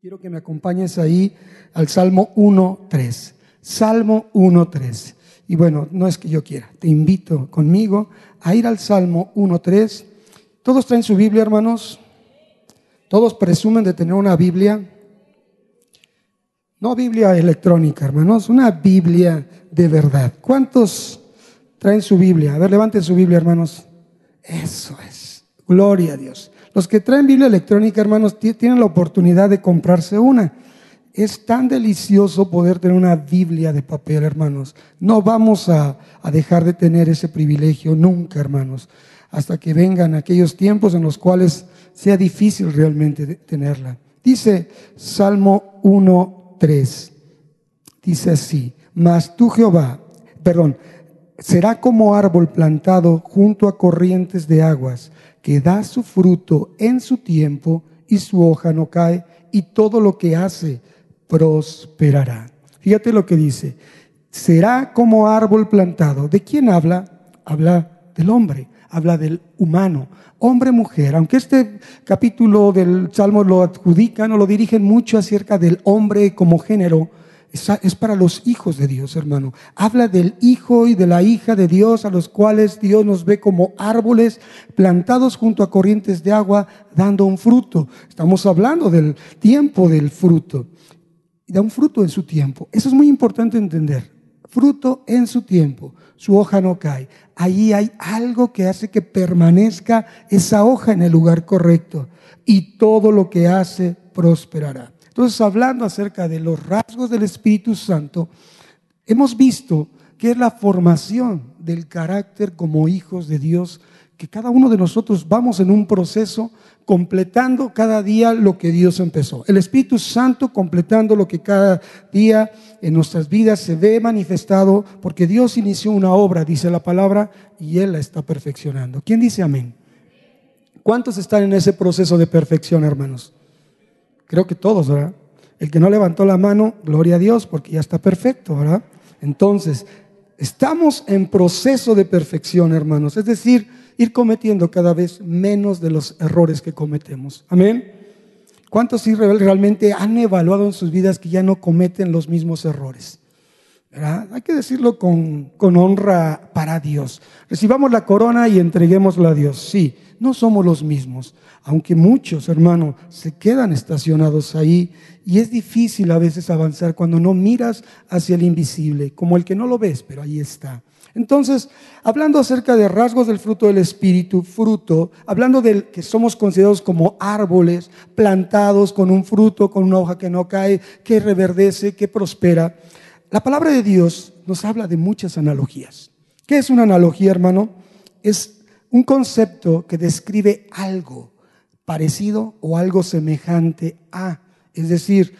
Quiero que me acompañes ahí al Salmo 1.3. Salmo 1.3. Y bueno, no es que yo quiera, te invito conmigo a ir al Salmo 1.3. ¿Todos traen su Biblia, hermanos? ¿Todos presumen de tener una Biblia? No Biblia electrónica, hermanos, una Biblia de verdad. ¿Cuántos traen su Biblia? A ver, levanten su Biblia, hermanos. Eso es. Gloria a Dios. Los que traen Biblia electrónica, hermanos, tienen la oportunidad de comprarse una. Es tan delicioso poder tener una Biblia de papel, hermanos. No vamos a, dejar de tener ese privilegio nunca, hermanos, hasta que vengan aquellos tiempos en los cuales sea difícil realmente tenerla. Dice Salmo 1.3, dice así, mas tú Jehová, perdón, será como árbol plantado junto a corrientes de aguas que da su fruto en su tiempo y su hoja no cae y todo lo que hace prosperará. Fíjate lo que dice. Será como árbol plantado. ¿De quién habla? Habla del hombre, habla del humano, hombre, mujer. Aunque este capítulo del Salmo lo adjudican o lo dirigen mucho acerca del hombre como género, es para los hijos de Dios, hermano. Habla del hijo y de la hija de Dios, a los cuales Dios nos ve como árboles plantados junto a corrientes de agua, dando un fruto. Estamos hablando del tiempo del fruto. Da un fruto en su tiempo. Eso es muy importante entender. Fruto en su tiempo. Su hoja no cae. Allí hay algo que hace que permanezca esa hoja en el lugar correcto. Y todo lo que hace prosperará. Entonces, hablando acerca de los rasgos del Espíritu Santo, hemos visto que es la formación del carácter como hijos de Dios, que cada uno de nosotros vamos en un proceso completando cada día lo que Dios empezó. El Espíritu Santo completando lo que cada día en nuestras vidas se ve manifestado, porque Dios inició una obra, dice la palabra, y Él la está perfeccionando. ¿Quién dice amén? ¿Cuántos están en ese proceso de perfección, hermanos? Creo que todos, ¿verdad? El que no levantó la mano, gloria a Dios, porque ya está perfecto, ¿verdad? Entonces, estamos en proceso de perfección, hermanos. Es decir, ir cometiendo cada vez menos de los errores que cometemos. Amén. ¿Cuántos realmente han evaluado en sus vidas que ya no cometen los mismos errores? ¿Verdad? Hay que decirlo con, con honra para Dios. Recibamos la corona y entreguémosla a Dios. Sí, no somos los mismos, aunque muchos, hermanos, se quedan estacionados ahí y es difícil a veces avanzar cuando no miras hacia el invisible, como el que no lo ves, pero ahí está. Entonces, hablando acerca de rasgos del fruto del Espíritu, fruto, hablando de que somos considerados como árboles plantados con un fruto, con una hoja que no cae, que reverdece, que prospera, la palabra de Dios nos habla de muchas analogías. ¿Qué es una analogía, hermano? Es un concepto que describe algo parecido o algo semejante a, es decir,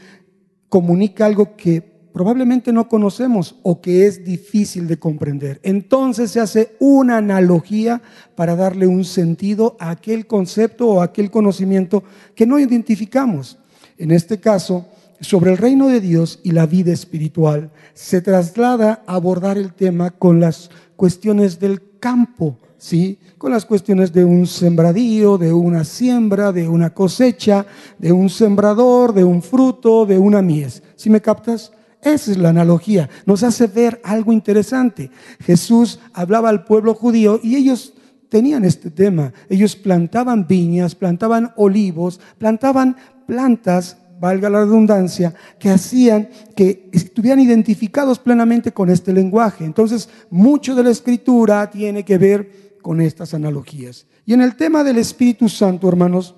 comunica algo que probablemente no conocemos o que es difícil de comprender. Entonces se hace una analogía para darle un sentido a aquel concepto o a aquel conocimiento que no identificamos. En este caso, sobre el reino de Dios y la vida espiritual, se traslada a abordar el tema con las cuestiones del campo, ¿sí? Con las cuestiones de un sembradío, de una siembra, de una cosecha, de un sembrador, de un fruto, de una mies. ¿Sí me captas? Esa es la analogía. Nos hace ver algo interesante. Jesús hablaba al pueblo judío y ellos tenían este tema. Ellos plantaban viñas, plantaban olivos, plantaban plantas valga la redundancia, que hacían que estuvieran identificados plenamente con este lenguaje. Entonces, mucho de la escritura tiene que ver con estas analogías. Y en el tema del Espíritu Santo, hermanos,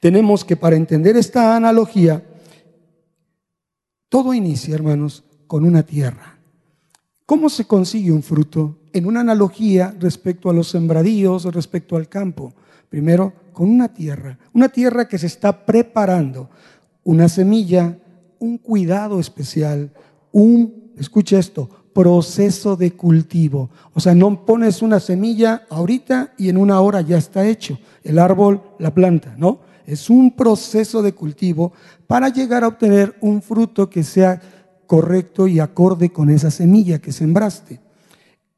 tenemos que para entender esta analogía, todo inicia, hermanos, con una tierra. ¿Cómo se consigue un fruto? En una analogía respecto a los sembradíos, respecto al campo. Primero, con una tierra, una tierra que se está preparando, una semilla, un cuidado especial, un, escucha esto, proceso de cultivo. O sea, no pones una semilla ahorita y en una hora ya está hecho el árbol, la planta, ¿no? Es un proceso de cultivo para llegar a obtener un fruto que sea correcto y acorde con esa semilla que sembraste.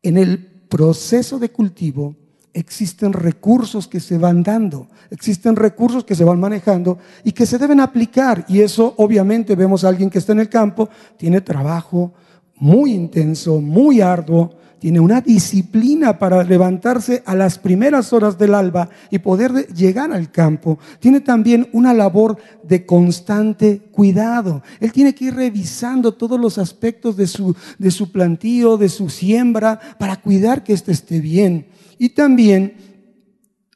En el proceso de cultivo existen recursos que se van dando, existen recursos que se van manejando y que se deben aplicar. Y eso obviamente vemos a alguien que está en el campo, tiene trabajo muy intenso, muy arduo, tiene una disciplina para levantarse a las primeras horas del alba y poder llegar al campo. Tiene también una labor de constante cuidado. Él tiene que ir revisando todos los aspectos de su, de su plantío, de su siembra, para cuidar que éste esté bien y también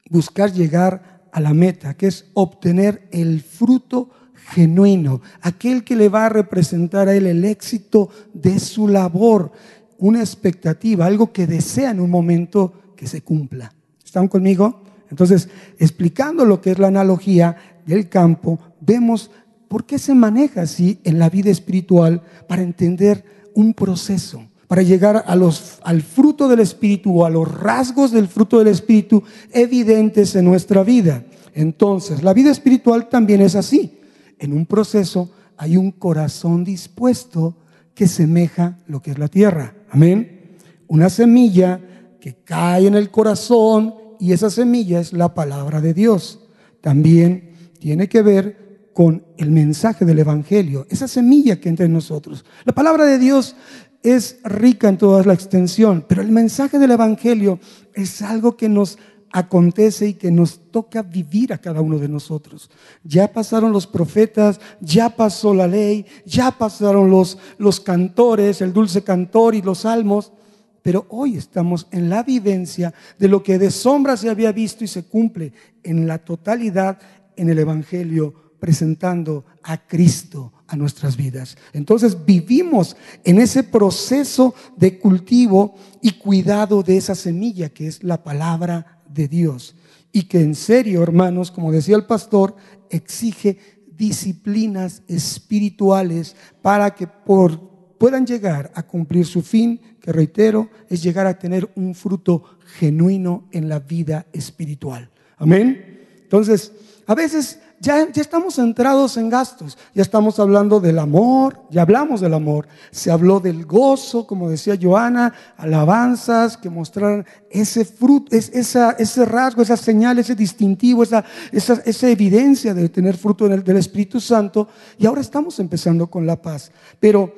buscar llegar a la meta, que es obtener el fruto genuino, aquel que le va a representar a él el éxito de su labor, una expectativa, algo que desea en un momento que se cumpla. ¿Están conmigo? Entonces, explicando lo que es la analogía del campo, vemos por qué se maneja así en la vida espiritual para entender un proceso para llegar a los, al fruto del Espíritu o a los rasgos del fruto del Espíritu evidentes en nuestra vida. Entonces, la vida espiritual también es así. En un proceso hay un corazón dispuesto que semeja lo que es la tierra. Amén. Una semilla que cae en el corazón y esa semilla es la palabra de Dios. También tiene que ver con el mensaje del Evangelio, esa semilla que entra en nosotros. La palabra de Dios es rica en toda la extensión, pero el mensaje del Evangelio es algo que nos acontece y que nos toca vivir a cada uno de nosotros. Ya pasaron los profetas, ya pasó la ley, ya pasaron los, los cantores, el dulce cantor y los salmos, pero hoy estamos en la vivencia de lo que de sombra se había visto y se cumple en la totalidad en el Evangelio presentando a Cristo a nuestras vidas. Entonces vivimos en ese proceso de cultivo y cuidado de esa semilla que es la palabra de Dios. Y que en serio, hermanos, como decía el pastor, exige disciplinas espirituales para que por, puedan llegar a cumplir su fin, que reitero, es llegar a tener un fruto genuino en la vida espiritual. Amén. Entonces, a veces ya, estamos centrados en gastos, ya estamos hablando del amor, ya hablamos del amor, se habló del gozo, como decía Joana, alabanzas que mostraran ese fruto, esa, ese rasgo, esa señal, ese distintivo, esa, esa, esa evidencia de tener fruto del, del Espíritu Santo, y ahora estamos empezando con la paz. Pero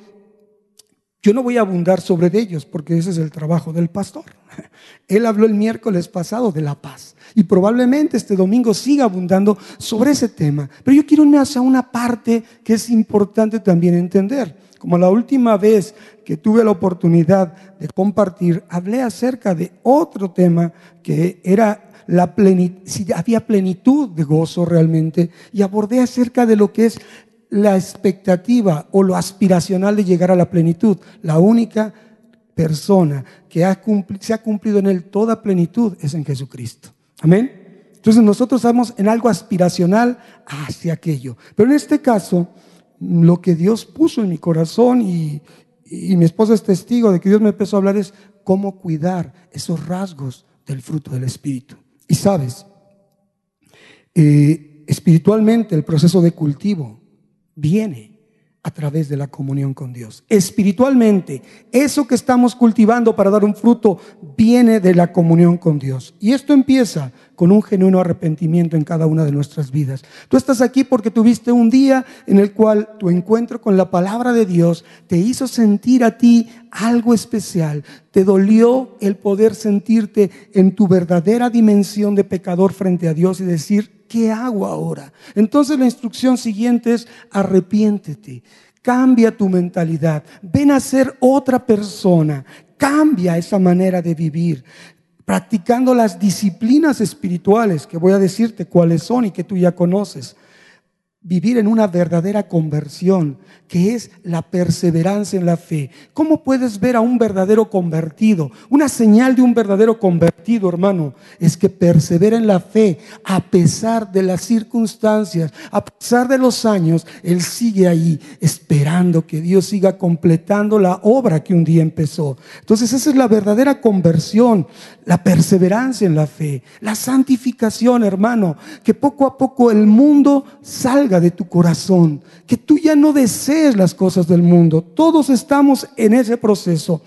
yo no voy a abundar sobre ellos porque ese es el trabajo del pastor. Él habló el miércoles pasado de la paz y probablemente este domingo siga abundando sobre ese tema. Pero yo quiero irme hacia una parte que es importante también entender. Como la última vez que tuve la oportunidad de compartir, hablé acerca de otro tema que era la plenitud, si había plenitud de gozo realmente, y abordé acerca de lo que es la expectativa o lo aspiracional de llegar a la plenitud. La única persona que se ha cumplido en él toda plenitud es en Jesucristo. Amén. Entonces nosotros estamos en algo aspiracional hacia aquello. Pero en este caso, lo que Dios puso en mi corazón y, mi esposa es testigo de que Dios me empezó a hablar es cómo cuidar esos rasgos del fruto del Espíritu. Y sabes, eh, espiritualmente el proceso de cultivo viene a través de la comunión con Dios. Espiritualmente, eso que estamos cultivando para dar un fruto viene de la comunión con Dios. Y esto empieza con un genuino arrepentimiento en cada una de nuestras vidas. Tú estás aquí porque tuviste un día en el cual tu encuentro con la palabra de Dios te hizo sentir a ti algo especial. Te dolió el poder sentirte en tu verdadera dimensión de pecador frente a Dios y decir, ¿qué hago ahora? Entonces la instrucción siguiente es arrepiéntete, cambia tu mentalidad, ven a ser otra persona, cambia esa manera de vivir, practicando las disciplinas espirituales, que voy a decirte cuáles son y que tú ya conoces vivir en una verdadera conversión, que es la perseverancia en la fe. ¿Cómo puedes ver a un verdadero convertido? Una señal de un verdadero convertido, hermano, es que persevera en la fe a pesar de las circunstancias, a pesar de los años, él sigue ahí esperando que Dios siga completando la obra que un día empezó. Entonces esa es la verdadera conversión, la perseverancia en la fe, la santificación, hermano, que poco a poco el mundo salga de tu corazón, que tú ya no desees las cosas del mundo. Todos estamos en ese proceso.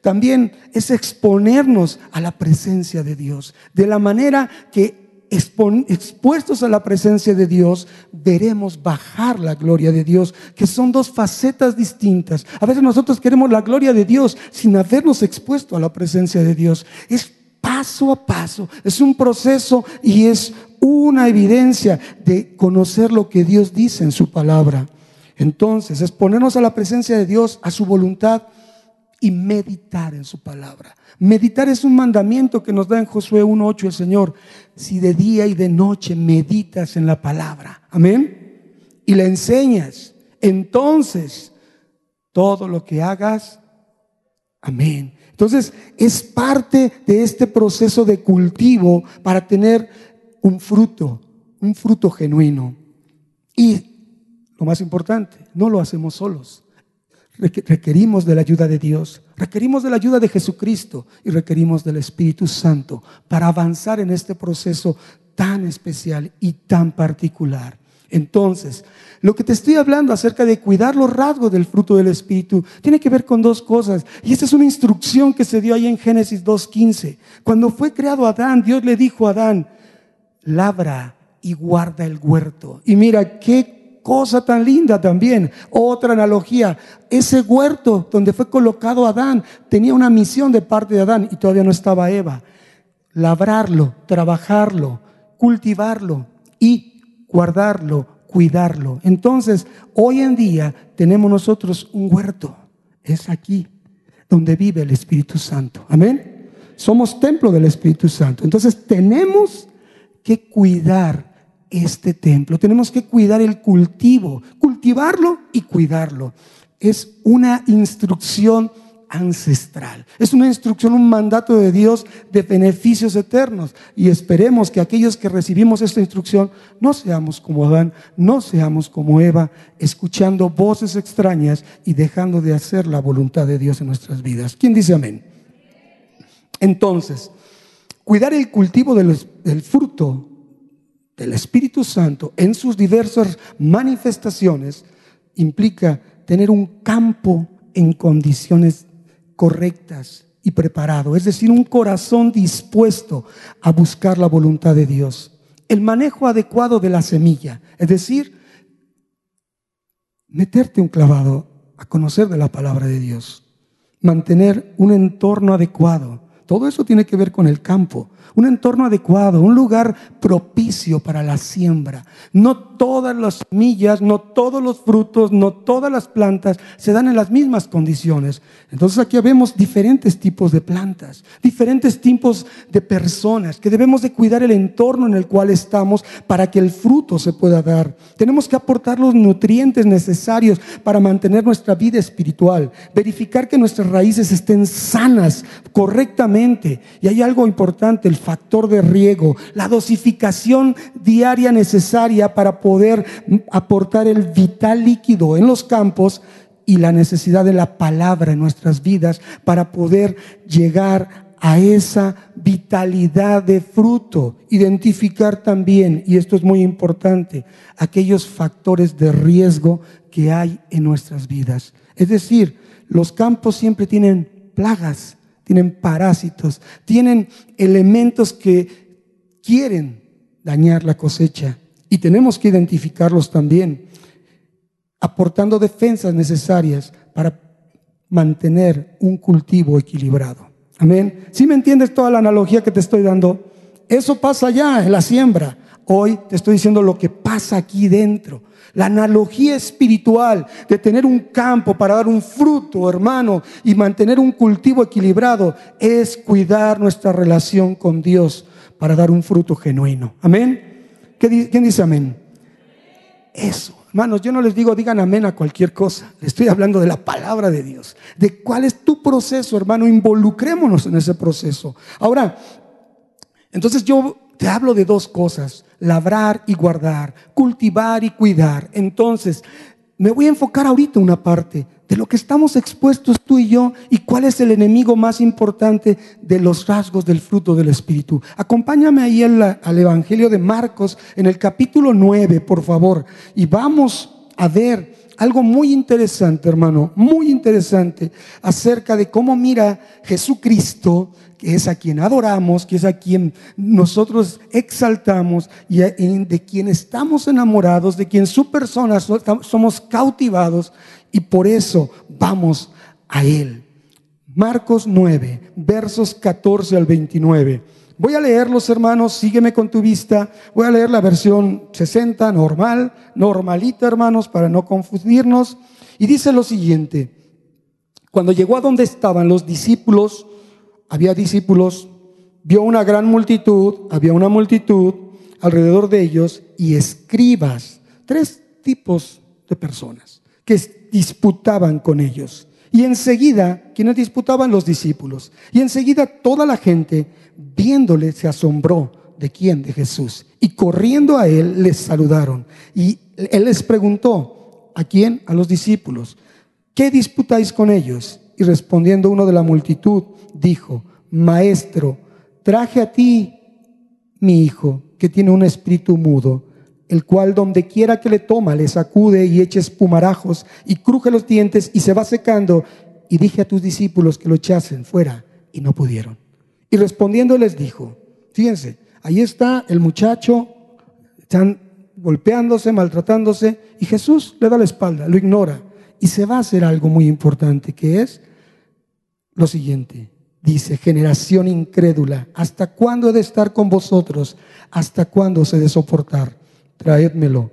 también es exponernos a la presencia de Dios, de la manera que expuestos a la presencia de Dios, veremos bajar la gloria de Dios, que son dos facetas distintas. A veces nosotros queremos la gloria de Dios sin habernos expuesto a la presencia de Dios. Es paso a paso, es un proceso y es una evidencia de conocer lo que Dios dice en su palabra. Entonces, es ponernos a la presencia de Dios, a su voluntad y meditar en su palabra. Meditar es un mandamiento que nos da en Josué 1.8 el Señor. Si de día y de noche meditas en la palabra, amén, y la enseñas, entonces todo lo que hagas, amén. Entonces es parte de este proceso de cultivo para tener un fruto, un fruto genuino. Y lo más importante, no lo hacemos solos requerimos de la ayuda de Dios, requerimos de la ayuda de Jesucristo y requerimos del Espíritu Santo para avanzar en este proceso tan especial y tan particular. Entonces, lo que te estoy hablando acerca de cuidar los rasgos del fruto del Espíritu tiene que ver con dos cosas. Y esta es una instrucción que se dio ahí en Génesis 2.15. Cuando fue creado Adán, Dios le dijo a Adán, labra y guarda el huerto. Y mira, qué cosa tan linda también. Otra analogía, ese huerto donde fue colocado Adán tenía una misión de parte de Adán y todavía no estaba Eva. Labrarlo, trabajarlo, cultivarlo y guardarlo, cuidarlo. Entonces, hoy en día tenemos nosotros un huerto. Es aquí donde vive el Espíritu Santo. Amén. Somos templo del Espíritu Santo. Entonces tenemos que cuidar este templo. Tenemos que cuidar el cultivo, cultivarlo y cuidarlo. Es una instrucción ancestral. Es una instrucción, un mandato de Dios de beneficios eternos. Y esperemos que aquellos que recibimos esta instrucción no seamos como Adán, no seamos como Eva, escuchando voces extrañas y dejando de hacer la voluntad de Dios en nuestras vidas. ¿Quién dice amén? Entonces, cuidar el cultivo del, del fruto del Espíritu Santo en sus diversas manifestaciones implica tener un campo en condiciones correctas y preparado, es decir, un corazón dispuesto a buscar la voluntad de Dios. El manejo adecuado de la semilla, es decir, meterte un clavado a conocer de la palabra de Dios, mantener un entorno adecuado. Todo eso tiene que ver con el campo un entorno adecuado, un lugar propicio para la siembra. No todas las semillas, no todos los frutos, no todas las plantas se dan en las mismas condiciones. Entonces aquí vemos diferentes tipos de plantas, diferentes tipos de personas que debemos de cuidar el entorno en el cual estamos para que el fruto se pueda dar. Tenemos que aportar los nutrientes necesarios para mantener nuestra vida espiritual, verificar que nuestras raíces estén sanas correctamente. Y hay algo importante, el factor de riego, la dosificación diaria necesaria para poder aportar el vital líquido en los campos y la necesidad de la palabra en nuestras vidas para poder llegar a esa vitalidad de fruto. Identificar también, y esto es muy importante, aquellos factores de riesgo que hay en nuestras vidas. Es decir, los campos siempre tienen plagas, tienen parásitos, tienen elementos que quieren dañar la cosecha y tenemos que identificarlos también, aportando defensas necesarias para mantener un cultivo equilibrado. Amén. Si me entiendes toda la analogía que te estoy dando? Eso pasa allá en la siembra. Hoy te estoy diciendo lo que pasa aquí dentro. La analogía espiritual de tener un campo para dar un fruto, hermano, y mantener un cultivo equilibrado es cuidar nuestra relación con Dios para dar un fruto genuino. Amén. ¿Quién dice amén? Eso. Hermanos, yo no les digo digan amén a cualquier cosa. Les estoy hablando de la palabra de Dios. De cuál es tu proceso, hermano. Involucrémonos en ese proceso. Ahora, entonces yo te hablo de dos cosas, labrar y guardar, cultivar y cuidar. Entonces, me voy a enfocar ahorita una parte de lo que estamos expuestos tú y yo y cuál es el enemigo más importante de los rasgos del fruto del Espíritu. Acompáñame ahí al Evangelio de Marcos en el capítulo 9, por favor, y vamos a ver algo muy interesante, hermano, muy interesante acerca de cómo mira Jesucristo, que es a quien adoramos, que es a quien nosotros exaltamos y de quien estamos enamorados, de quien su persona somos cautivados y por eso vamos a Él. Marcos 9, versos 14 al 29. Voy a leerlos, hermanos, sígueme con tu vista. Voy a leer la versión 60, normal, normalita, hermanos, para no confundirnos. Y dice lo siguiente, cuando llegó a donde estaban los discípulos, había discípulos, vio una gran multitud, había una multitud alrededor de ellos y escribas, tres tipos de personas que disputaban con ellos. Y enseguida, quienes disputaban los discípulos, y enseguida toda la gente, viéndole, se asombró. ¿De quién? De Jesús. Y corriendo a él, les saludaron. Y él les preguntó, ¿a quién? A los discípulos. ¿Qué disputáis con ellos? Y respondiendo uno de la multitud, dijo, Maestro, traje a ti mi hijo, que tiene un espíritu mudo el cual donde quiera que le toma le sacude y eche espumarajos y cruje los dientes y se va secando. Y dije a tus discípulos que lo echasen fuera y no pudieron. Y respondiendo les dijo, fíjense, ahí está el muchacho, están golpeándose, maltratándose y Jesús le da la espalda, lo ignora y se va a hacer algo muy importante que es lo siguiente. Dice, generación incrédula, ¿hasta cuándo he de estar con vosotros? ¿Hasta cuándo se de soportar? traédmelo.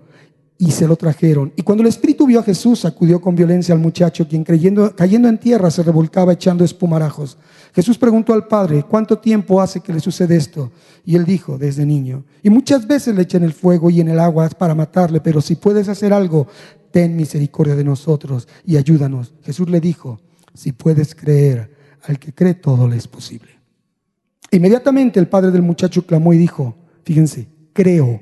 Y se lo trajeron. Y cuando el espíritu vio a Jesús, sacudió con violencia al muchacho, quien creyendo, cayendo en tierra se revolcaba echando espumarajos. Jesús preguntó al padre, ¿cuánto tiempo hace que le sucede esto? Y él dijo, desde niño. Y muchas veces le echan el fuego y en el agua para matarle, pero si puedes hacer algo, ten misericordia de nosotros y ayúdanos. Jesús le dijo, si puedes creer, al que cree todo le es posible. Inmediatamente el padre del muchacho clamó y dijo, fíjense, creo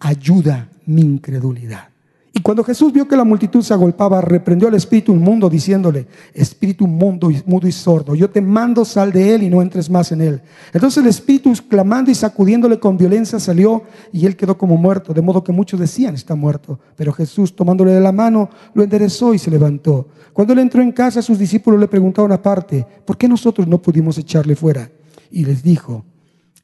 ayuda mi incredulidad. Y cuando Jesús vio que la multitud se agolpaba, reprendió al espíritu inmundo diciéndole, espíritu mundo, mudo y sordo, yo te mando sal de él y no entres más en él. Entonces el espíritu clamando y sacudiéndole con violencia salió y él quedó como muerto, de modo que muchos decían está muerto. Pero Jesús tomándole de la mano lo enderezó y se levantó. Cuando él entró en casa, sus discípulos le preguntaron aparte, ¿por qué nosotros no pudimos echarle fuera? Y les dijo,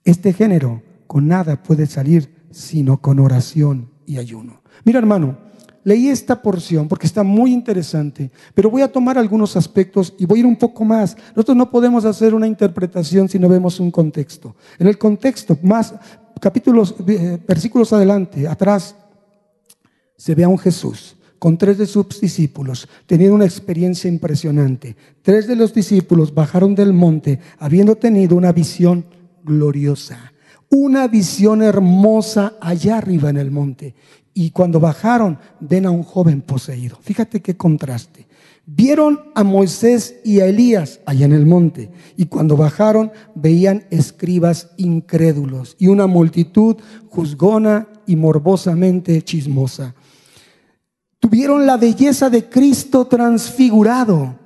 este género con nada puede salir sino con oración y ayuno. Mira hermano, leí esta porción porque está muy interesante, pero voy a tomar algunos aspectos y voy a ir un poco más. Nosotros no podemos hacer una interpretación si no vemos un contexto. En el contexto, más capítulos, eh, versículos adelante, atrás, se ve a un Jesús con tres de sus discípulos, teniendo una experiencia impresionante. Tres de los discípulos bajaron del monte habiendo tenido una visión gloriosa una visión hermosa allá arriba en el monte. Y cuando bajaron, ven a un joven poseído. Fíjate qué contraste. Vieron a Moisés y a Elías allá en el monte. Y cuando bajaron, veían escribas incrédulos y una multitud juzgona y morbosamente chismosa. Tuvieron la belleza de Cristo transfigurado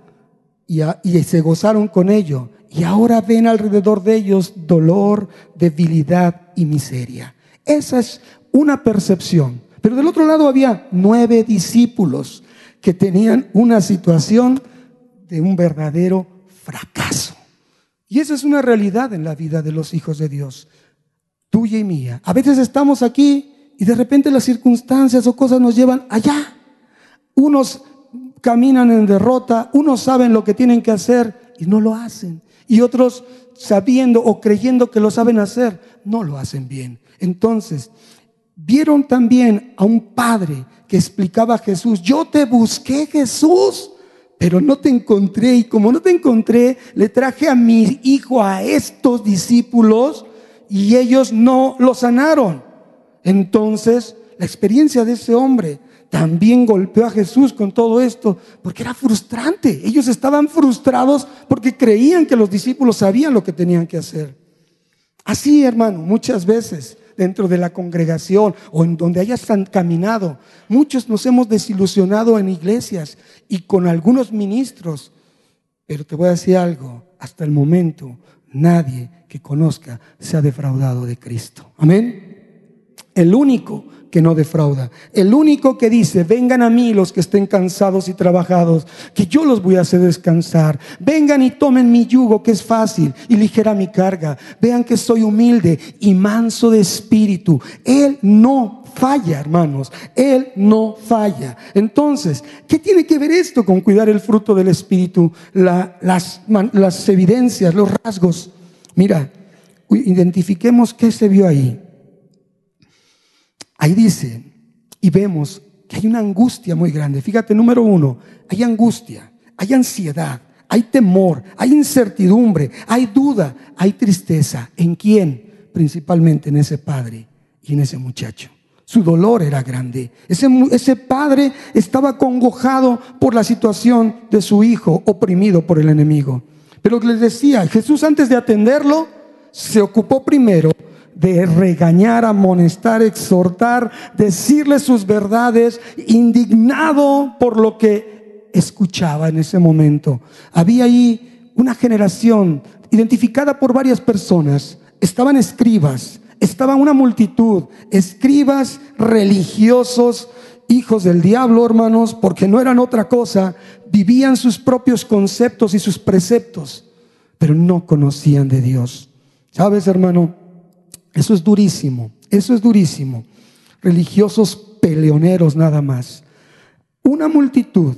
y, se gozaron con ello y ahora ven alrededor de ellos dolor, debilidad y miseria. Esa es una percepción. Pero del otro lado había nueve discípulos que tenían una situación de un verdadero fracaso. Y esa es una realidad en la vida de los hijos de Dios, tuya y mía. A veces estamos aquí y de repente las circunstancias o cosas nos llevan allá. Unos caminan en derrota, unos saben lo que tienen que hacer y no lo hacen y otros sabiendo o creyendo que lo saben hacer, no lo hacen bien. Entonces, vieron también a un padre que explicaba a Jesús, yo te busqué Jesús, pero no te encontré y como no te encontré, le traje a mi hijo a estos discípulos y ellos no lo sanaron. Entonces, la experiencia de ese hombre también golpeó a Jesús con todo esto, porque era frustrante. Ellos estaban frustrados porque creían que los discípulos sabían lo que tenían que hacer. Así, hermano, muchas veces dentro de la congregación o en donde hayas caminado, muchos nos hemos desilusionado en iglesias y con algunos ministros. Pero te voy a decir algo, hasta el momento nadie que conozca se ha defraudado de Cristo. Amén. el único que no defrauda, el único que dice, vengan a mí los que estén cansados y trabajados, que yo los voy a hacer descansar, vengan y tomen mi yugo que es fácil y ligera mi carga, vean que soy humilde y manso de espíritu, Él no falla, hermanos, Él no falla. Entonces, ¿qué tiene que ver esto con cuidar el fruto del espíritu? las, las evidencias, los rasgos. Mira, identifiquemos qué se vio ahí. Ahí dice, y vemos que hay una angustia muy grande. Fíjate, número uno, hay angustia, hay ansiedad, hay temor, hay incertidumbre, hay duda, hay tristeza. ¿En quién? Principalmente en ese padre y en ese muchacho. Su dolor era grande. Ese, padre estaba congojado por la situación de su hijo, oprimido por el enemigo. Pero les decía, Jesús antes de atenderlo, se ocupó primero de regañar, amonestar, exhortar, decirle sus verdades, indignado por lo que escuchaba en ese momento. Había ahí una generación identificada por varias personas. Estaban escribas, estaba una multitud, escribas religiosos, hijos del diablo, hermanos, porque no eran otra cosa, vivían sus propios conceptos y sus preceptos, pero no conocían de Dios. ¿Sabes, hermano? Eso es durísimo, eso es durísimo. Religiosos peleoneros nada más. Una multitud,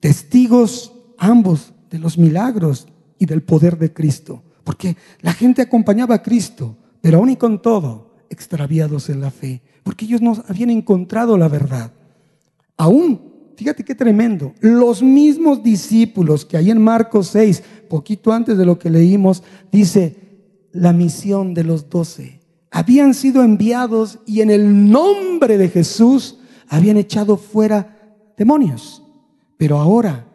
testigos ambos de los milagros y del poder de Cristo. Porque la gente acompañaba a Cristo, pero aún y con todo, extraviados en la fe. Porque ellos no habían encontrado la verdad. Aún, fíjate qué tremendo, los mismos discípulos que ahí en Marcos 6, poquito antes de lo que leímos, dice, la misión de los doce. Habían sido enviados y en el nombre de Jesús habían echado fuera demonios. Pero ahora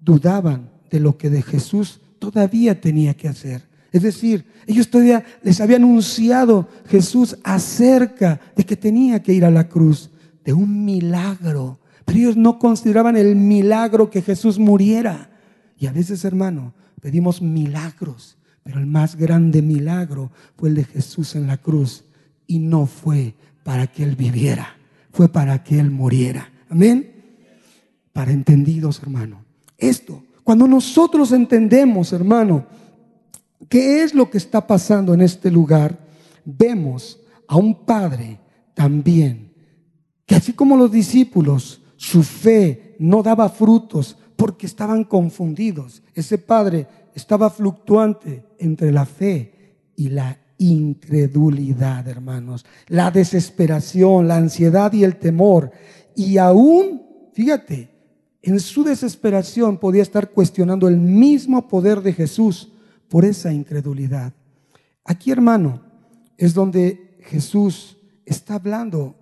dudaban de lo que de Jesús todavía tenía que hacer. Es decir, ellos todavía les había anunciado Jesús acerca de que tenía que ir a la cruz, de un milagro. Pero ellos no consideraban el milagro que Jesús muriera. Y a veces, hermano, pedimos milagros pero el más grande milagro fue el de Jesús en la cruz. Y no fue para que Él viviera, fue para que Él muriera. Amén. Para entendidos, hermano. Esto, cuando nosotros entendemos, hermano, qué es lo que está pasando en este lugar, vemos a un Padre también, que así como los discípulos, su fe no daba frutos porque estaban confundidos. Ese Padre estaba fluctuante entre la fe y la incredulidad, hermanos. La desesperación, la ansiedad y el temor. Y aún, fíjate, en su desesperación podía estar cuestionando el mismo poder de Jesús por esa incredulidad. Aquí, hermano, es donde Jesús está hablando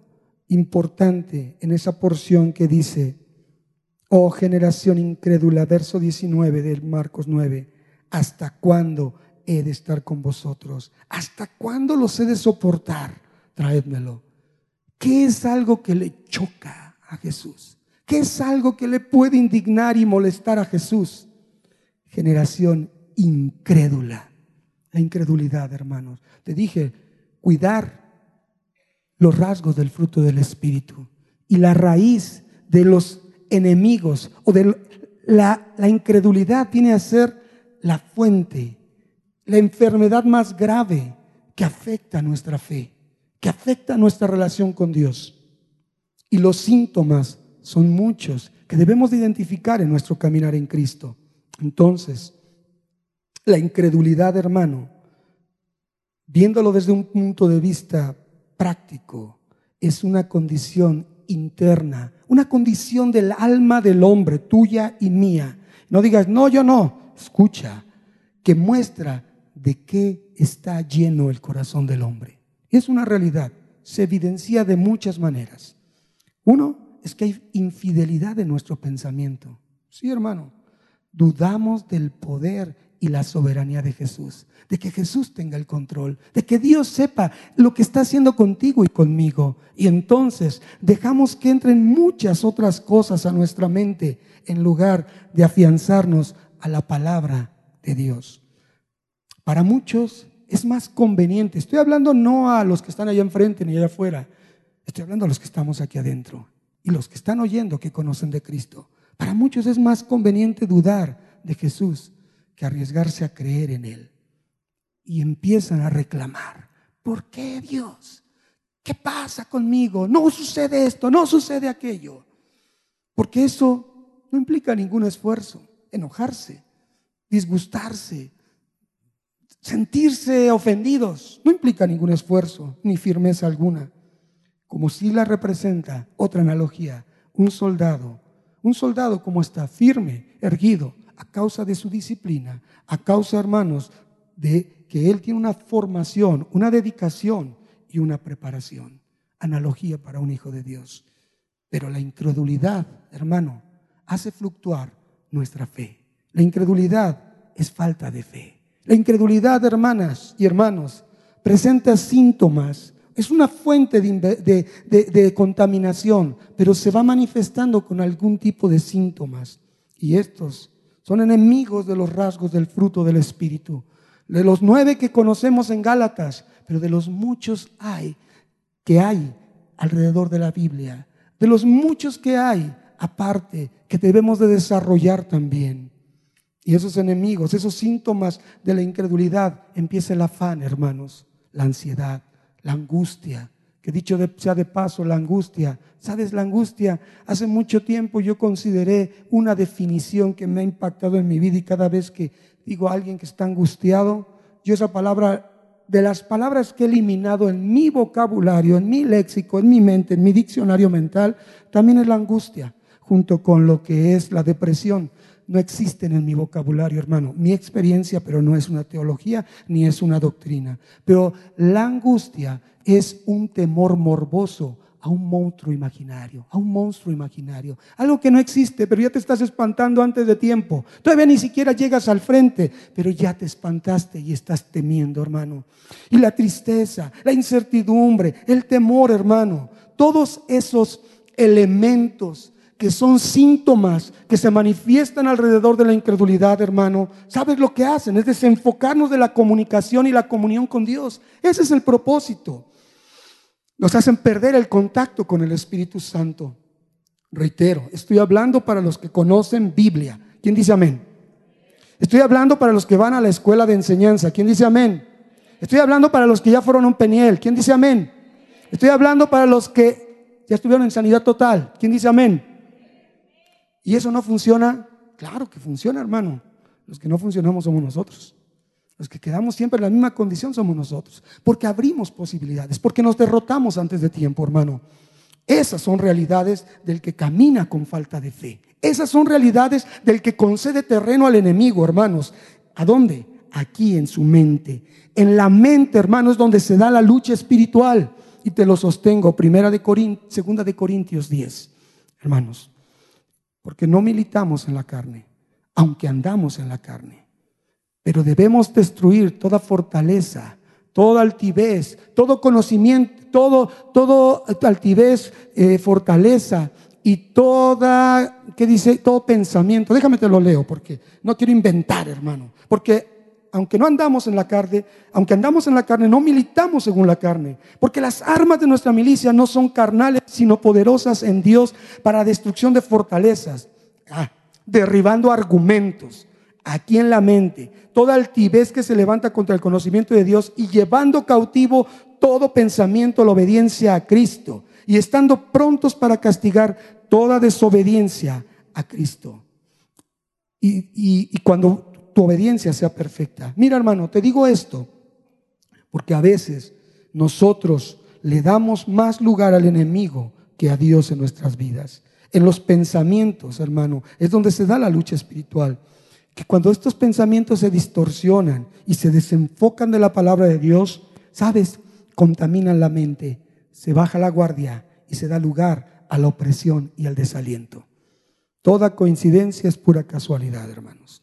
importante en esa porción que dice, oh generación incrédula, verso 19 del Marcos 9. ¿Hasta cuándo he de estar con vosotros? ¿Hasta cuándo los he de soportar? Traédmelo. ¿Qué es algo que le choca a Jesús? ¿Qué es algo que le puede indignar y molestar a Jesús? Generación incrédula. La incredulidad, hermanos. Te dije, cuidar los rasgos del fruto del Espíritu y la raíz de los enemigos o de la, la incredulidad viene a ser la fuente, la enfermedad más grave que afecta nuestra fe, que afecta nuestra relación con Dios. Y los síntomas son muchos que debemos de identificar en nuestro caminar en Cristo. Entonces, la incredulidad, hermano, viéndolo desde un punto de vista práctico, es una condición interna, una condición del alma del hombre, tuya y mía. No digas, no, yo no, escucha, que muestra de qué está lleno el corazón del hombre. Es una realidad, se evidencia de muchas maneras. Uno es que hay infidelidad en nuestro pensamiento. Sí, hermano, dudamos del poder y la soberanía de Jesús, de que Jesús tenga el control, de que Dios sepa lo que está haciendo contigo y conmigo. Y entonces dejamos que entren muchas otras cosas a nuestra mente en lugar de afianzarnos a la palabra de Dios. Para muchos es más conveniente. Estoy hablando no a los que están allá enfrente ni allá afuera, estoy hablando a los que estamos aquí adentro y los que están oyendo que conocen de Cristo. Para muchos es más conveniente dudar de Jesús que arriesgarse a creer en Él. Y empiezan a reclamar, ¿por qué Dios? ¿Qué pasa conmigo? No sucede esto, no sucede aquello. Porque eso no implica ningún esfuerzo. Enojarse, disgustarse, sentirse ofendidos, no implica ningún esfuerzo ni firmeza alguna. Como si la representa otra analogía, un soldado. Un soldado como está firme, erguido, a causa de su disciplina, a causa, hermanos, de que él tiene una formación, una dedicación y una preparación. Analogía para un hijo de Dios. Pero la incredulidad, hermano, hace fluctuar nuestra fe. La incredulidad es falta de fe. La incredulidad, hermanas y hermanos, presenta síntomas. Es una fuente de, de, contaminación, pero se va manifestando con algún tipo de síntomas. Y estos son enemigos de los rasgos del fruto del Espíritu. De los nueve que conocemos en Gálatas, pero de los muchos hay que hay alrededor de la Biblia. De los muchos que hay aparte, que debemos de desarrollar también. Y esos enemigos, esos síntomas de la incredulidad, empieza el afán, hermanos, la ansiedad, la angustia, que dicho sea de paso, la angustia. ¿Sabes la angustia? Hace mucho tiempo yo consideré una definición que me ha impactado en mi vida y cada vez que digo a alguien que está angustiado, yo esa palabra, de las palabras que he eliminado en mi vocabulario, en mi léxico, en mi mente, en mi diccionario mental, también es la angustia, junto con lo que es la depresión no existen en mi vocabulario, hermano. Mi experiencia, pero no es una teología ni es una doctrina. Pero la angustia es un temor morboso a un monstruo imaginario, a un monstruo imaginario. Algo que no existe, pero ya te estás espantando antes de tiempo. Todavía ni siquiera llegas al frente, pero ya te espantaste y estás temiendo, hermano. Y la tristeza, la incertidumbre, el temor, hermano. Todos esos elementos que son síntomas que se manifiestan alrededor de la incredulidad, hermano, ¿sabes lo que hacen? Es desenfocarnos de la comunicación y la comunión con Dios. Ese es el propósito. Nos hacen perder el contacto con el Espíritu Santo. Reitero, estoy hablando para los que conocen Biblia. ¿Quién dice amén? Estoy hablando para los que van a la escuela de enseñanza. ¿Quién dice amén? Estoy hablando para los que ya fueron a un peniel. ¿Quién dice amén? Estoy hablando para los que ya estuvieron en sanidad total. ¿Quién dice amén? ¿Y eso no funciona? Claro que funciona, hermano. Los que no funcionamos somos nosotros. Los que quedamos siempre en la misma condición somos nosotros. Porque abrimos posibilidades, porque nos derrotamos antes de tiempo, hermano. Esas son realidades del que camina con falta de fe. Esas son realidades del que concede terreno al enemigo, hermanos. ¿A dónde? Aquí en su mente. En la mente, hermanos, donde se da la lucha espiritual. Y te lo sostengo, primera de Corintios, segunda de Corintios 10, hermanos porque no militamos en la carne, aunque andamos en la carne. Pero debemos destruir toda fortaleza, toda altivez, todo conocimiento, todo, todo altivez, eh, fortaleza y toda, ¿qué dice? Todo pensamiento. Déjame te lo leo porque no quiero inventar, hermano. Porque aunque no andamos en la carne, aunque andamos en la carne, no militamos según la carne. Porque las armas de nuestra milicia no son carnales, sino poderosas en Dios para destrucción de fortalezas. Ah, derribando argumentos aquí en la mente, toda altivez que se levanta contra el conocimiento de Dios y llevando cautivo todo pensamiento a la obediencia a Cristo y estando prontos para castigar toda desobediencia a Cristo. Y, y cuando tu obediencia sea perfecta. Mira hermano, te digo esto, porque a veces nosotros le damos más lugar al enemigo que a Dios en nuestras vidas. En los pensamientos, hermano, es donde se da la lucha espiritual. Que cuando estos pensamientos se distorsionan y se desenfocan de la palabra de Dios, sabes, contaminan la mente, se baja la guardia y se da lugar a la opresión y al desaliento. Toda coincidencia es pura casualidad, hermanos.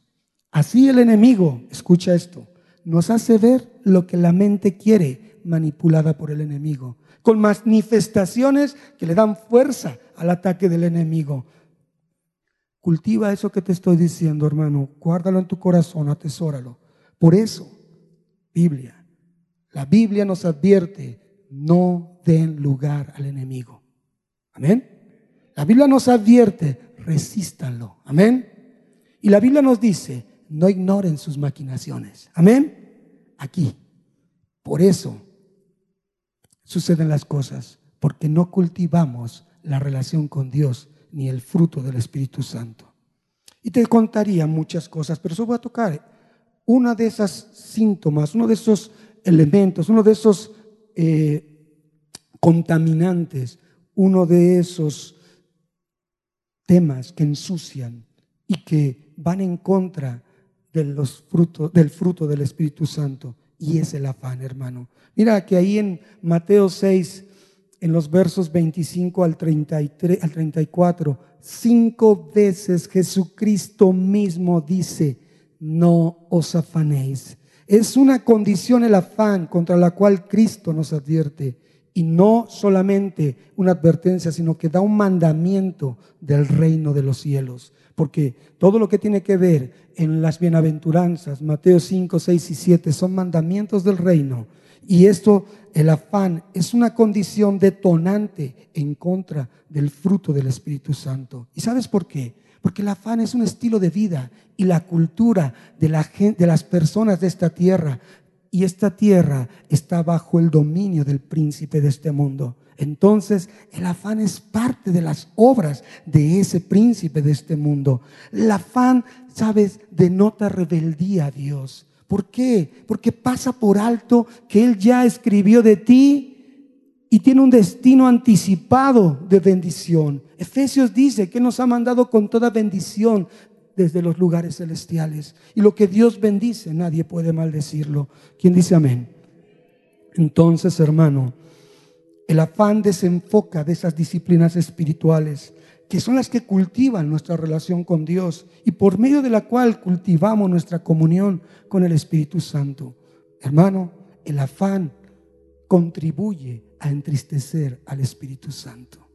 Así el enemigo, escucha esto, nos hace ver lo que la mente quiere, manipulada por el enemigo, con manifestaciones que le dan fuerza al ataque del enemigo. Cultiva eso que te estoy diciendo, hermano. Guárdalo en tu corazón, atesóralo. Por eso, Biblia, La Biblia nos advierte, no den lugar al enemigo. Amén. La Biblia nos advierte, resístanlo. Amén. Y la Biblia nos dice, no ignoren sus maquinaciones. Amén. Aquí. Por eso suceden las cosas, porque no cultivamos la relación con Dios ni el fruto del Espíritu Santo. Y te contaría muchas cosas, pero eso voy a tocar una de esas síntomas, uno de esos elementos, uno de esos eh, contaminantes, uno de esos temas que ensucian y que van en contra de los del fruto del Espíritu Santo. Y es el afán, hermano. Mira que ahí en Mateo 6, en los versos 25 al, 33, al 34, cinco veces Jesucristo mismo dice, no os afanéis. Es una condición el afán contra la cual Cristo nos advierte y no solamente una advertencia, sino que da un mandamiento del reino de los cielos. Porque todo lo que tiene que ver en las bienaventuranzas, Mateo 5, 6 y 7, son mandamientos del reino. Y esto, el afán, es una condición detonante en contra del fruto del Espíritu Santo. ¿Y sabes por qué? Porque el afán es un estilo de vida y la cultura de, la gente, de las personas de esta tierra y esta tierra está bajo el dominio del príncipe de este mundo. Entonces el afán es parte de las obras de ese príncipe de este mundo. El afán, sabes, denota rebeldía a Dios. ¿Por qué? Porque pasa por alto que Él ya escribió de ti y tiene un destino anticipado de bendición. Efesios dice que nos ha mandado con toda bendición desde los lugares celestiales. Y lo que Dios bendice, nadie puede maldecirlo. ¿Quién dice amén? Entonces, hermano, el afán desenfoca de esas disciplinas espirituales que son las que cultivan nuestra relación con Dios y por medio de la cual cultivamos nuestra comunión con el Espíritu Santo. Hermano, el afán contribuye a entristecer al Espíritu Santo.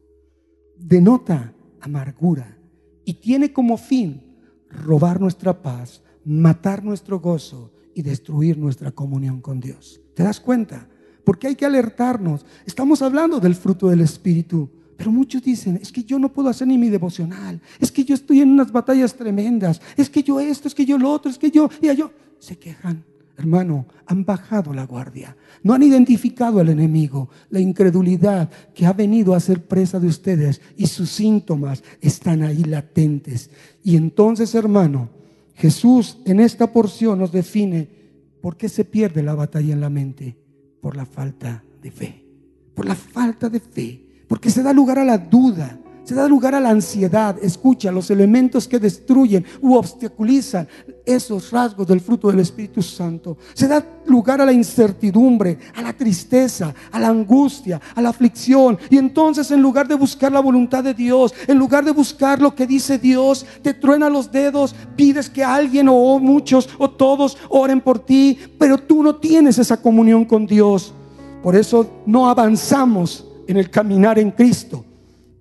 Denota amargura y tiene como fin robar nuestra paz, matar nuestro gozo y destruir nuestra comunión con Dios. ¿Te das cuenta? Porque hay que alertarnos. Estamos hablando del fruto del Espíritu. Pero muchos dicen, es que yo no puedo hacer ni mi devocional, es que yo estoy en unas batallas tremendas, es que yo esto, es que yo lo otro, es que yo, y yo, se quejan. Hermano, han bajado la guardia, no han identificado al enemigo, la incredulidad que ha venido a ser presa de ustedes y sus síntomas están ahí latentes. Y entonces, hermano, Jesús en esta porción nos define por qué se pierde la batalla en la mente, por la falta de fe, por la falta de fe, porque se da lugar a la duda, se da lugar a la ansiedad. Escucha, los elementos que destruyen u obstaculizan esos rasgos del fruto del Espíritu Santo. Se da lugar a la incertidumbre, a la tristeza, a la angustia, a la aflicción. Y entonces en lugar de buscar la voluntad de Dios, en lugar de buscar lo que dice Dios, te truena los dedos, pides que alguien o muchos o todos oren por ti, pero tú no tienes esa comunión con Dios. Por eso no avanzamos en el caminar en Cristo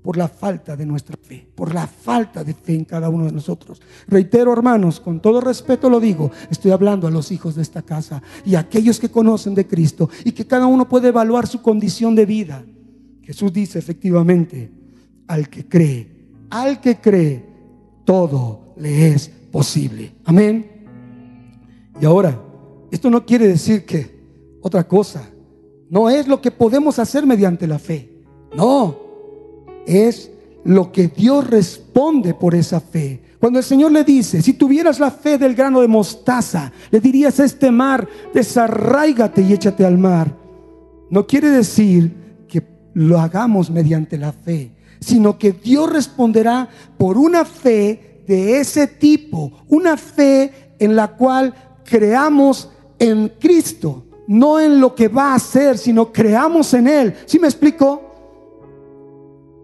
por la falta de nuestra fe, por la falta de fe en cada uno de nosotros. Reitero, hermanos, con todo respeto lo digo, estoy hablando a los hijos de esta casa y a aquellos que conocen de Cristo y que cada uno puede evaluar su condición de vida. Jesús dice efectivamente, al que cree, al que cree, todo le es posible. Amén. Y ahora, esto no quiere decir que otra cosa, no es lo que podemos hacer mediante la fe. No, es lo que Dios responde por esa fe. Cuando el Señor le dice, si tuvieras la fe del grano de mostaza, le dirías a este mar, desarraigate y échate al mar. No quiere decir que lo hagamos mediante la fe, sino que Dios responderá por una fe de ese tipo, una fe en la cual creamos en Cristo, no en lo que va a hacer, sino creamos en Él. ¿Sí me explico?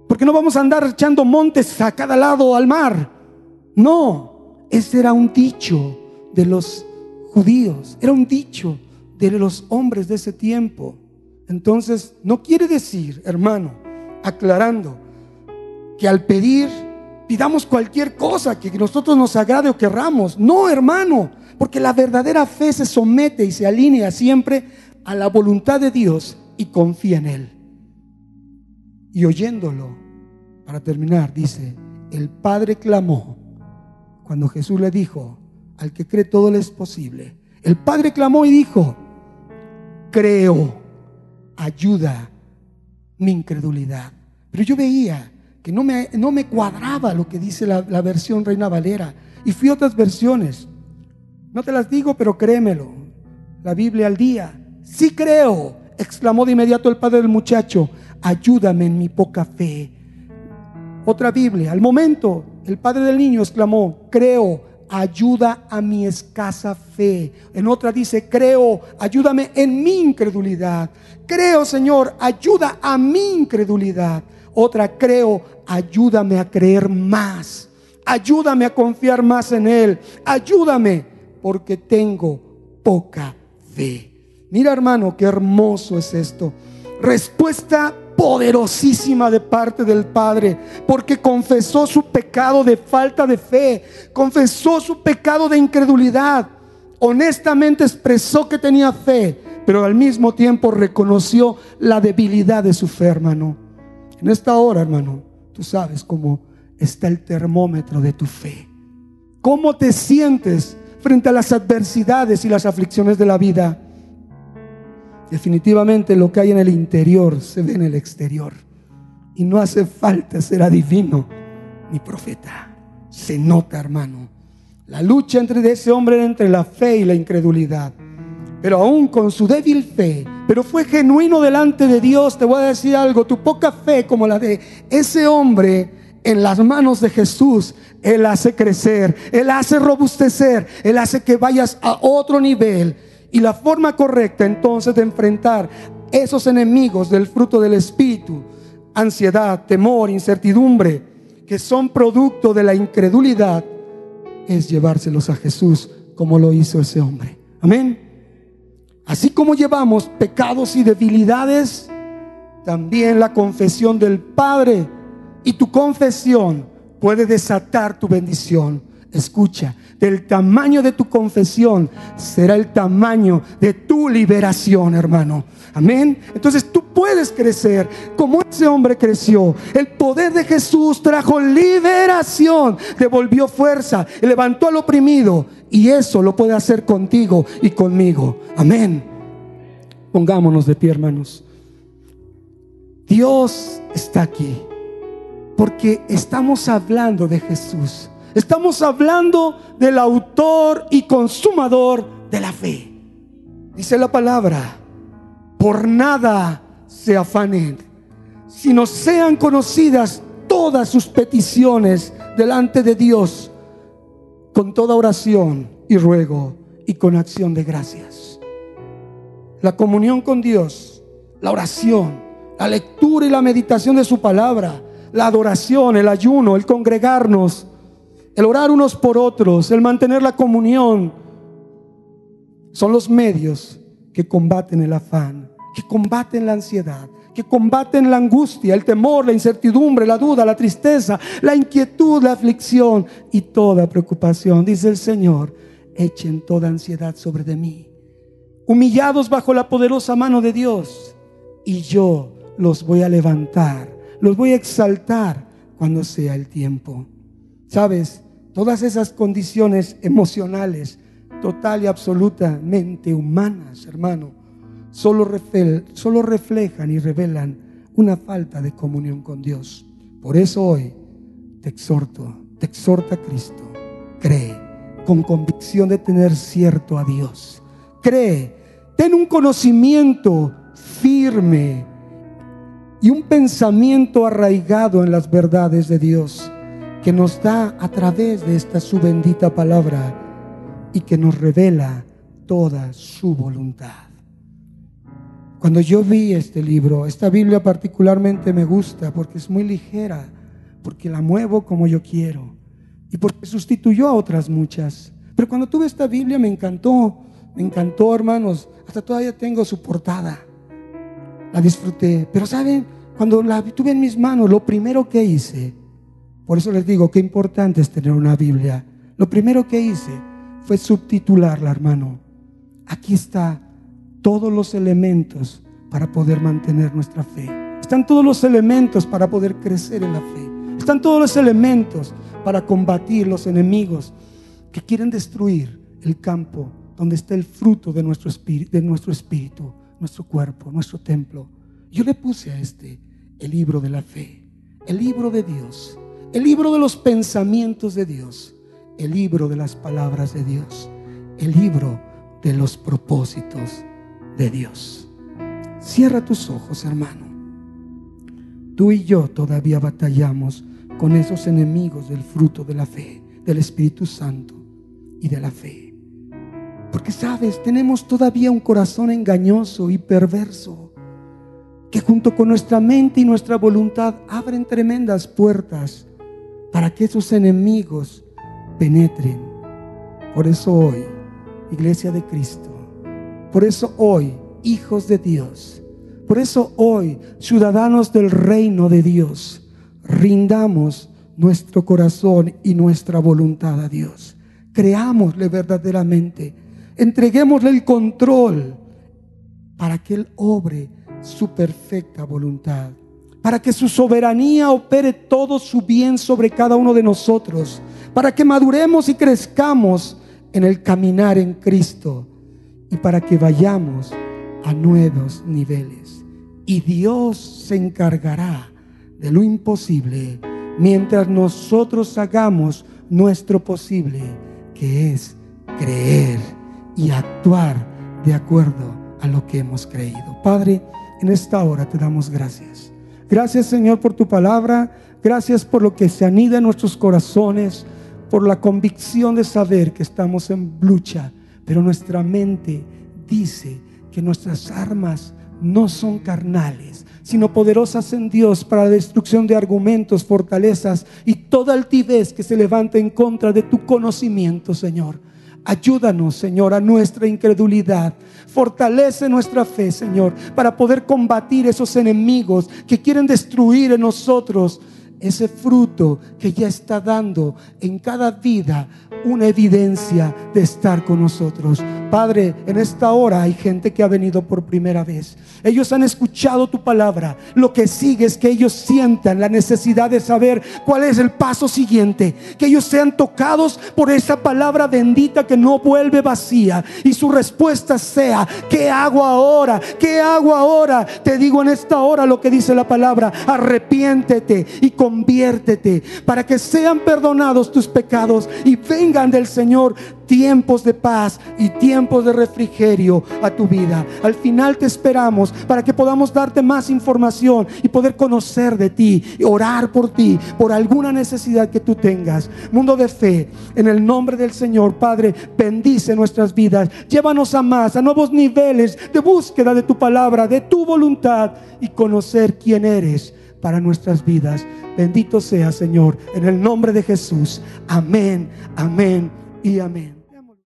Porque no vamos a andar echando montes a cada lado al mar. No, ese era un dicho de los judíos, era un dicho de los hombres de ese tiempo. Entonces, no quiere decir, hermano, aclarando, que al pedir pidamos cualquier cosa que nosotros nos agrade o querramos. No, hermano, porque la verdadera fe se somete y se alinea siempre a la voluntad de Dios y confía en Él. Y oyéndolo, para terminar, dice, el Padre clamó cuando Jesús le dijo, al que cree todo le es posible. El Padre clamó y dijo, creo, ayuda mi incredulidad. Pero yo veía que no me, no me cuadraba lo que dice la, la versión Reina Valera. Y fui a otras versiones. No te las digo, pero créemelo. La Biblia al día. Sí creo, exclamó de inmediato el padre del muchacho. Ayúdame en mi poca fe. Otra Biblia. Al momento, el padre del niño exclamó, creo, ayuda a mi escasa fe. En otra dice, creo, ayúdame en mi incredulidad. Creo, Señor, ayuda a mi incredulidad. Otra, creo, ayúdame a creer más. Ayúdame a confiar más en Él. Ayúdame porque tengo poca fe. Mira hermano, qué hermoso es esto. Respuesta poderosísima de parte del Padre, porque confesó su pecado de falta de fe, confesó su pecado de incredulidad, honestamente expresó que tenía fe, pero al mismo tiempo reconoció la debilidad de su fe, hermano. En esta hora, hermano, tú sabes cómo está el termómetro de tu fe. ¿Cómo te sientes frente a las adversidades y las aflicciones de la vida? Definitivamente lo que hay en el interior se ve en el exterior. Y no hace falta ser adivino ni profeta. Se nota, hermano. La lucha entre ese hombre entre la fe y la incredulidad. Pero aún con su débil fe, pero fue genuino delante de Dios, te voy a decir algo, tu poca fe como la de ese hombre en las manos de Jesús, Él hace crecer, Él hace robustecer, Él hace que vayas a otro nivel y la forma correcta entonces de enfrentar esos enemigos del fruto del Espíritu, ansiedad, temor, incertidumbre, que son producto de la incredulidad, es llevárselos a Jesús como lo hizo ese hombre. Amén. Así como llevamos pecados y debilidades, también la confesión del Padre y tu confesión puede desatar tu bendición. Escucha, del tamaño de tu confesión será el tamaño de tu liberación, hermano. Amén. Entonces tú puedes crecer como ese hombre creció. El poder de Jesús trajo liberación, devolvió fuerza, levantó al oprimido. Y eso lo puede hacer contigo y conmigo. Amén. Pongámonos de pie, hermanos. Dios está aquí porque estamos hablando de Jesús. Estamos hablando del autor y consumador de la fe. Dice la palabra, por nada se afanen, sino sean conocidas todas sus peticiones delante de Dios con toda oración y ruego y con acción de gracias. La comunión con Dios, la oración, la lectura y la meditación de su palabra, la adoración, el ayuno, el congregarnos, el orar unos por otros, el mantener la comunión, son los medios que combaten el afán, que combaten la ansiedad, que combaten la angustia, el temor, la incertidumbre, la duda, la tristeza, la inquietud, la aflicción y toda preocupación. Dice el Señor, echen toda ansiedad sobre de mí, humillados bajo la poderosa mano de Dios, y yo los voy a levantar, los voy a exaltar cuando sea el tiempo. Sabes, todas esas condiciones emocionales, total y absolutamente humanas, hermano, solo, solo reflejan y revelan una falta de comunión con Dios. Por eso hoy te exhorto, te exhorta Cristo, cree con convicción de tener cierto a Dios. Cree, ten un conocimiento firme y un pensamiento arraigado en las verdades de Dios que nos da a través de esta su bendita palabra y que nos revela toda su voluntad. Cuando yo vi este libro, esta Biblia particularmente me gusta porque es muy ligera, porque la muevo como yo quiero y porque sustituyó a otras muchas. Pero cuando tuve esta Biblia me encantó, me encantó hermanos, hasta todavía tengo su portada. La disfruté, pero saben, cuando la tuve en mis manos, lo primero que hice por eso les digo qué importante es tener una Biblia. Lo primero que hice fue subtitularla, hermano. Aquí está todos los elementos para poder mantener nuestra fe. Están todos los elementos para poder crecer en la fe. Están todos los elementos para combatir los enemigos que quieren destruir el campo donde está el fruto de nuestro espíritu, de nuestro, espíritu, nuestro cuerpo, nuestro templo. Yo le puse a este el libro de la fe, el libro de Dios, el libro de los pensamientos de Dios, el libro de las palabras de Dios, el libro de los propósitos de Dios. Cierra tus ojos, hermano. Tú y yo todavía batallamos con esos enemigos del fruto de la fe, del Espíritu Santo y de la fe. Porque sabes, tenemos todavía un corazón engañoso y perverso que junto con nuestra mente y nuestra voluntad abren tremendas puertas para que esos enemigos penetren. Por eso hoy, Iglesia de Cristo, por eso hoy, hijos de Dios, por eso hoy, ciudadanos del reino de Dios, rindamos nuestro corazón y nuestra voluntad a Dios. Creámosle verdaderamente. Entreguémosle el control para que Él obre su perfecta voluntad. Para que su soberanía opere todo su bien sobre cada uno de nosotros. Para que maduremos y crezcamos en el caminar en Cristo. Y para que vayamos a nuevos niveles. Y Dios se encargará de lo imposible mientras nosotros hagamos nuestro posible, que es creer y actuar de acuerdo a lo que hemos creído. Padre, en esta hora te damos gracias. Gracias Señor por tu palabra. Gracias por lo que se anida en nuestros corazones, por la convicción de saber que estamos en lucha, pero nuestra mente dice que nuestras armas no son carnales, sino poderosas en Dios para la destrucción de argumentos, fortalezas y toda altivez que se levante en contra de tu conocimiento, Señor. Ayúdanos, Señor, a nuestra incredulidad. Fortalece nuestra fe, Señor, para poder combatir esos enemigos que quieren destruir en nosotros ese fruto que ya está dando en cada vida una evidencia de estar con nosotros. Padre, en esta hora hay gente que ha venido por primera vez. Ellos han escuchado tu palabra. Lo que sigue es que ellos sientan la necesidad de saber cuál es el paso siguiente. Que ellos sean tocados por esa palabra bendita que no vuelve vacía. Y su respuesta sea, ¿qué hago ahora? ¿Qué hago ahora? Te digo en esta hora lo que dice la palabra. Arrepiéntete y conviértete para que sean perdonados tus pecados y vengan del Señor tiempos de paz y tiempos de refrigerio a tu vida. Al final te esperamos para que podamos darte más información y poder conocer de ti y orar por ti, por alguna necesidad que tú tengas. Mundo de fe, en el nombre del Señor, Padre, bendice nuestras vidas. Llévanos a más, a nuevos niveles de búsqueda de tu palabra, de tu voluntad y conocer quién eres para nuestras vidas. Bendito sea, Señor, en el nombre de Jesús. Amén, amén y amén.